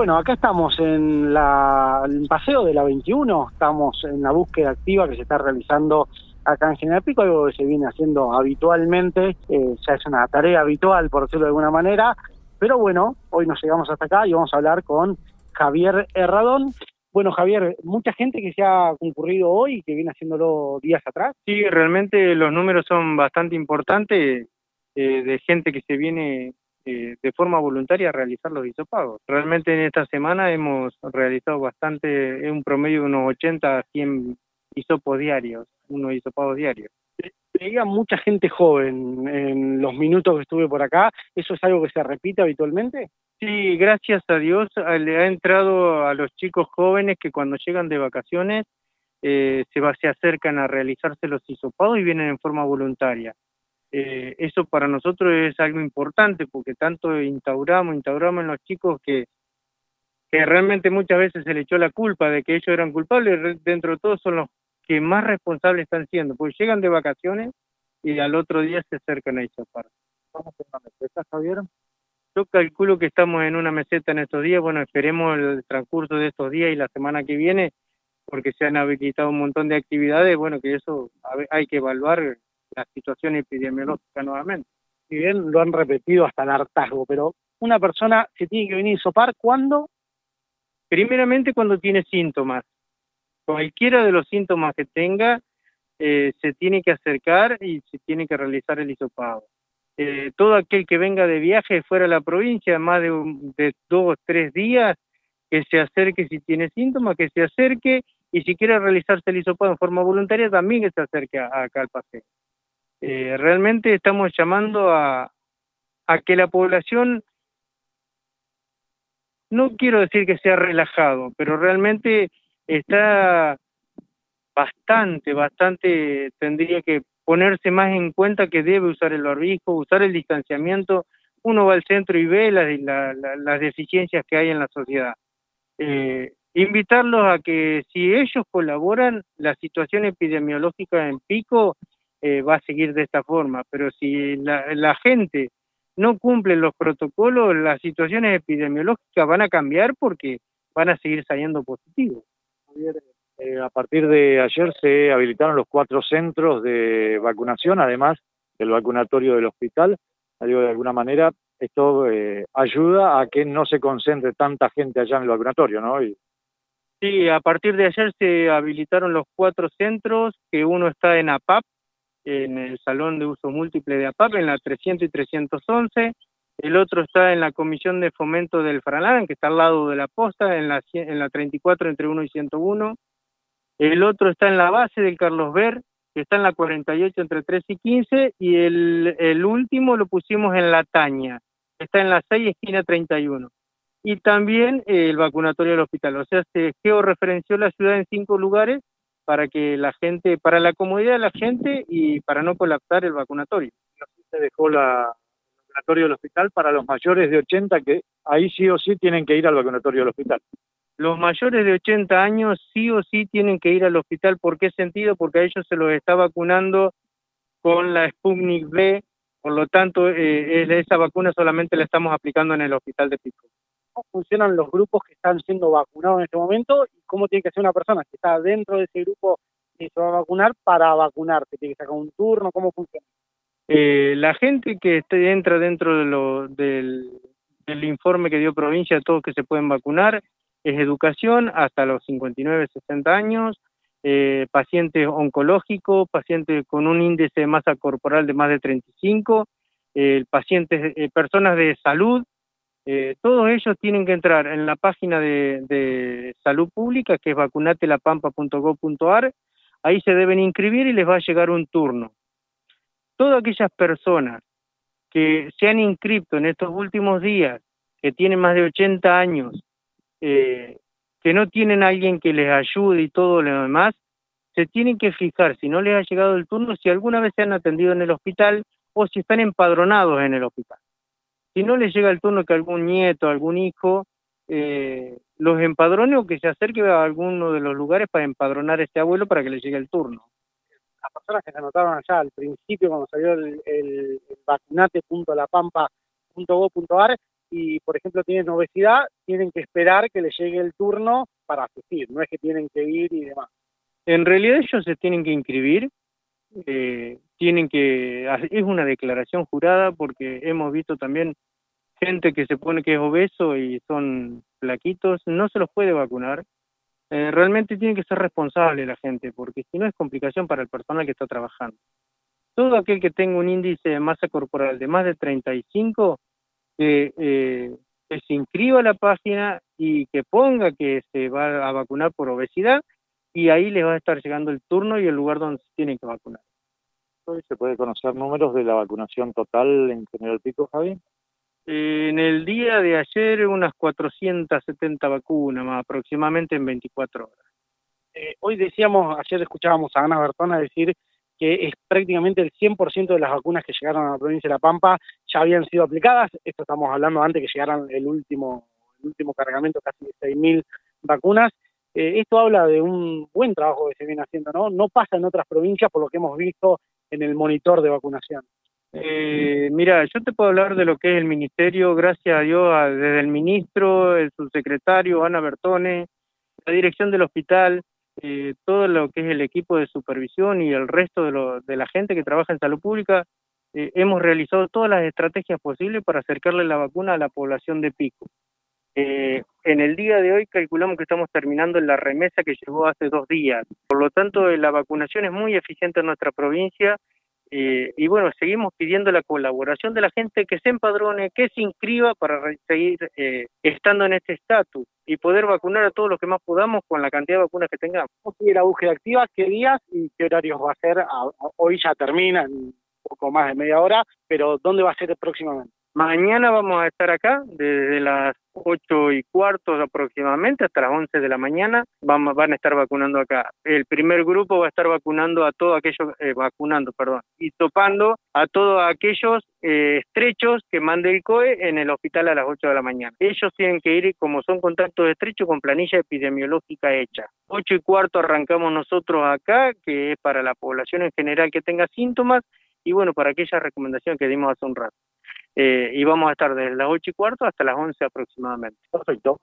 Bueno, acá estamos en la, el paseo de la 21, estamos en la búsqueda activa que se está realizando acá en General Pico, algo que se viene haciendo habitualmente, eh, ya es una tarea habitual, por decirlo de alguna manera, pero bueno, hoy nos llegamos hasta acá y vamos a hablar con Javier Herradón. Bueno, Javier, mucha gente que se ha concurrido hoy que viene haciéndolo días atrás. Sí, realmente los números son bastante importantes eh, de gente que se viene eh, de forma voluntaria a realizar los hisopagos. Realmente en esta semana hemos realizado bastante, es un promedio de unos 80 a 100 hisopos diarios, unos hisopagos diarios. Veía mucha gente joven en los minutos que estuve por acá. ¿Eso es algo que se repite habitualmente? Sí, gracias a Dios le ha entrado a los chicos jóvenes que cuando llegan de vacaciones eh, se, va, se acercan a realizarse los hisopados y vienen en forma voluntaria. Eh, eso para nosotros es algo importante porque tanto instauramos, instauramos en los chicos que, que realmente muchas veces se le echó la culpa de que ellos eran culpables, dentro de todos son los que más responsables están siendo, porque llegan de vacaciones y al otro día se acercan a isopar. ¿Vamos a una meseta, Javier? Yo calculo que estamos en una meseta en estos días, bueno, esperemos el transcurso de estos días y la semana que viene, porque se han habilitado un montón de actividades, bueno, que eso hay que evaluar la situación epidemiológica nuevamente. Si bien lo han repetido hasta el hartazgo, pero una persona se tiene que venir a sopar cuando? Primeramente cuando tiene síntomas. Cualquiera de los síntomas que tenga, eh, se tiene que acercar y se tiene que realizar el hisopado. Eh, todo aquel que venga de viaje fuera de la provincia, más de, de dos tres días, que se acerque si tiene síntomas, que se acerque y si quiere realizarse el hisopado en forma voluntaria, también que se acerque acá al paseo. Eh, realmente estamos llamando a, que la población, no quiero decir que sea relajado, pero realmente está bastante, bastante, tendría que ponerse más en cuenta que debe usar el barbijo, usar el distanciamiento. Uno va al centro y ve las, las deficiencias que hay en la sociedad. Eh, invitarlos a que si ellos colaboran, la situación epidemiológica en pico eh, va a seguir de esta forma, pero si la, gente no cumple los protocolos, las situaciones epidemiológicas van a cambiar porque van a seguir saliendo positivos. Eh, a partir de ayer se habilitaron los cuatro centros de vacunación, además del vacunatorio del hospital. Digo, de alguna manera, esto eh, ayuda a que no se concentre tanta gente allá en el vacunatorio, ¿no? Sí, a partir de ayer se habilitaron los cuatro centros, que uno está en APAP, en el Salón de Uso Múltiple de APAP, en la 300 y 311. El otro está en la Comisión de Fomento del Faralán, que está al lado de la posta, en la, en la 34 entre 1 y 101. El otro está en la base del Carlos Ver, que está en la 48 entre 3 y 15. Y el, el último lo pusimos en la Taña, que está en la 6 esquina 31. Y también el vacunatorio del hospital. O sea, se georreferenció la ciudad en cinco lugares para que la gente, para la comodidad de la gente y para no colapsar el vacunatorio. Se dejó la, el vacunatorio del hospital para los mayores de 80 que ahí sí o sí tienen que ir al vacunatorio del hospital. Los mayores de 80 años sí o sí tienen que ir al hospital. ¿Por qué sentido? Porque a ellos se los está vacunando con la Sputnik B, por lo tanto, eh, esa vacuna solamente la estamos aplicando en el hospital de Pico cómo funcionan los grupos que están siendo vacunados en este momento y cómo tiene que ser una persona que está dentro de ese grupo que se va a vacunar para vacunarse, tiene que sacar un turno, cómo funciona. Eh, la gente que entra dentro de lo, del, informe que dio provincia, todos que se pueden vacunar, es educación hasta los 59, 60 años, eh, pacientes oncológicos, pacientes con un índice de masa corporal de más de 35, eh, pacientes, eh, personas de salud eh, todos ellos tienen que entrar en la página de, salud pública, que es vacunatelapampa.gov.ar, ahí se deben inscribir y les va a llegar un turno. Todas aquellas personas que se han inscrito en estos últimos días, que tienen más de 80 años, eh, que no tienen alguien que les ayude y todo lo demás, se tienen que fijar si no les ha llegado el turno, si alguna vez se han atendido en el hospital o si están empadronados en el hospital si no les llega el turno que algún nieto, algún hijo, eh, los empadrone o que se acerque a alguno de los lugares para empadronar a este abuelo para que le llegue el turno. Las personas que se anotaron allá al principio cuando salió el, el, vacunate.lapampa.gov.ar y, por ejemplo, tienen obesidad, tienen que esperar que les llegue el turno para asistir, no es que tienen que ir y demás. En realidad ellos se tienen que inscribir, eh, tienen que, es una declaración jurada porque hemos visto también gente que se pone que es obeso y son flaquitos, no se los puede vacunar. Eh, realmente tiene que ser responsable la gente, porque si no es complicación para el personal que está trabajando. Todo aquel que tenga un índice de masa corporal de más de 35, eh, que se inscriba a la página y que ponga que se va a vacunar por obesidad y ahí les va a estar llegando el turno y el lugar donde se tienen que vacunar. ¿Hoy se puede conocer números de la vacunación total en General Pico, Javi? En el día de ayer unas 470 vacunas más aproximadamente en 24 horas. Eh, hoy decíamos, ayer escuchábamos a Ana Bertona decir que es prácticamente el 100% de las vacunas que llegaron a la provincia de La Pampa ya habían sido aplicadas. Esto estamos hablando antes que llegaran el último, el último cargamento, casi de 6.000 vacunas. Eh, esto habla de un buen trabajo que se viene haciendo, ¿no? No pasa en otras provincias por lo que hemos visto en el monitor de vacunación. Eh, mira, yo te puedo hablar de lo que es el ministerio, gracias a Dios, desde el ministro, el subsecretario, Ana Bertone, la dirección del hospital, eh, todo lo que es el equipo de supervisión y el resto de, lo, de la gente que trabaja en salud pública, eh, hemos realizado todas las estrategias posibles para acercarle la vacuna a la población de Pico. Eh, en el día de hoy calculamos que estamos terminando la remesa que llegó hace dos días. Por lo tanto, la vacunación es muy eficiente en nuestra provincia eh, y bueno, seguimos pidiendo la colaboración de la gente que se empadrone, que se inscriba para seguir eh, estando en este estatus y poder vacunar a todos los que más podamos con la cantidad de vacunas que tengamos. ¿Cómo sigue la búsqueda activa? ¿Qué días y qué horarios va a ser? Hoy ya termina, en poco más de media hora, pero ¿dónde va a ser próximamente? Mañana vamos a estar acá desde las ocho y cuarto aproximadamente hasta las 11 de la mañana. Vamos, van a estar vacunando acá. El primer grupo va a estar vacunando a todos aquellos, eh, vacunando, perdón, y topando a todos aquellos eh, estrechos que mande el COE en el hospital a las 8 de la mañana. Ellos tienen que ir, como son contactos estrechos, con planilla epidemiológica hecha. Ocho y cuarto arrancamos nosotros acá, que es para la población en general que tenga síntomas, y bueno, para aquella recomendación que dimos hace un rato. Eh, y vamos a estar desde las 8 y cuarto hasta las 11 aproximadamente. Perfecto.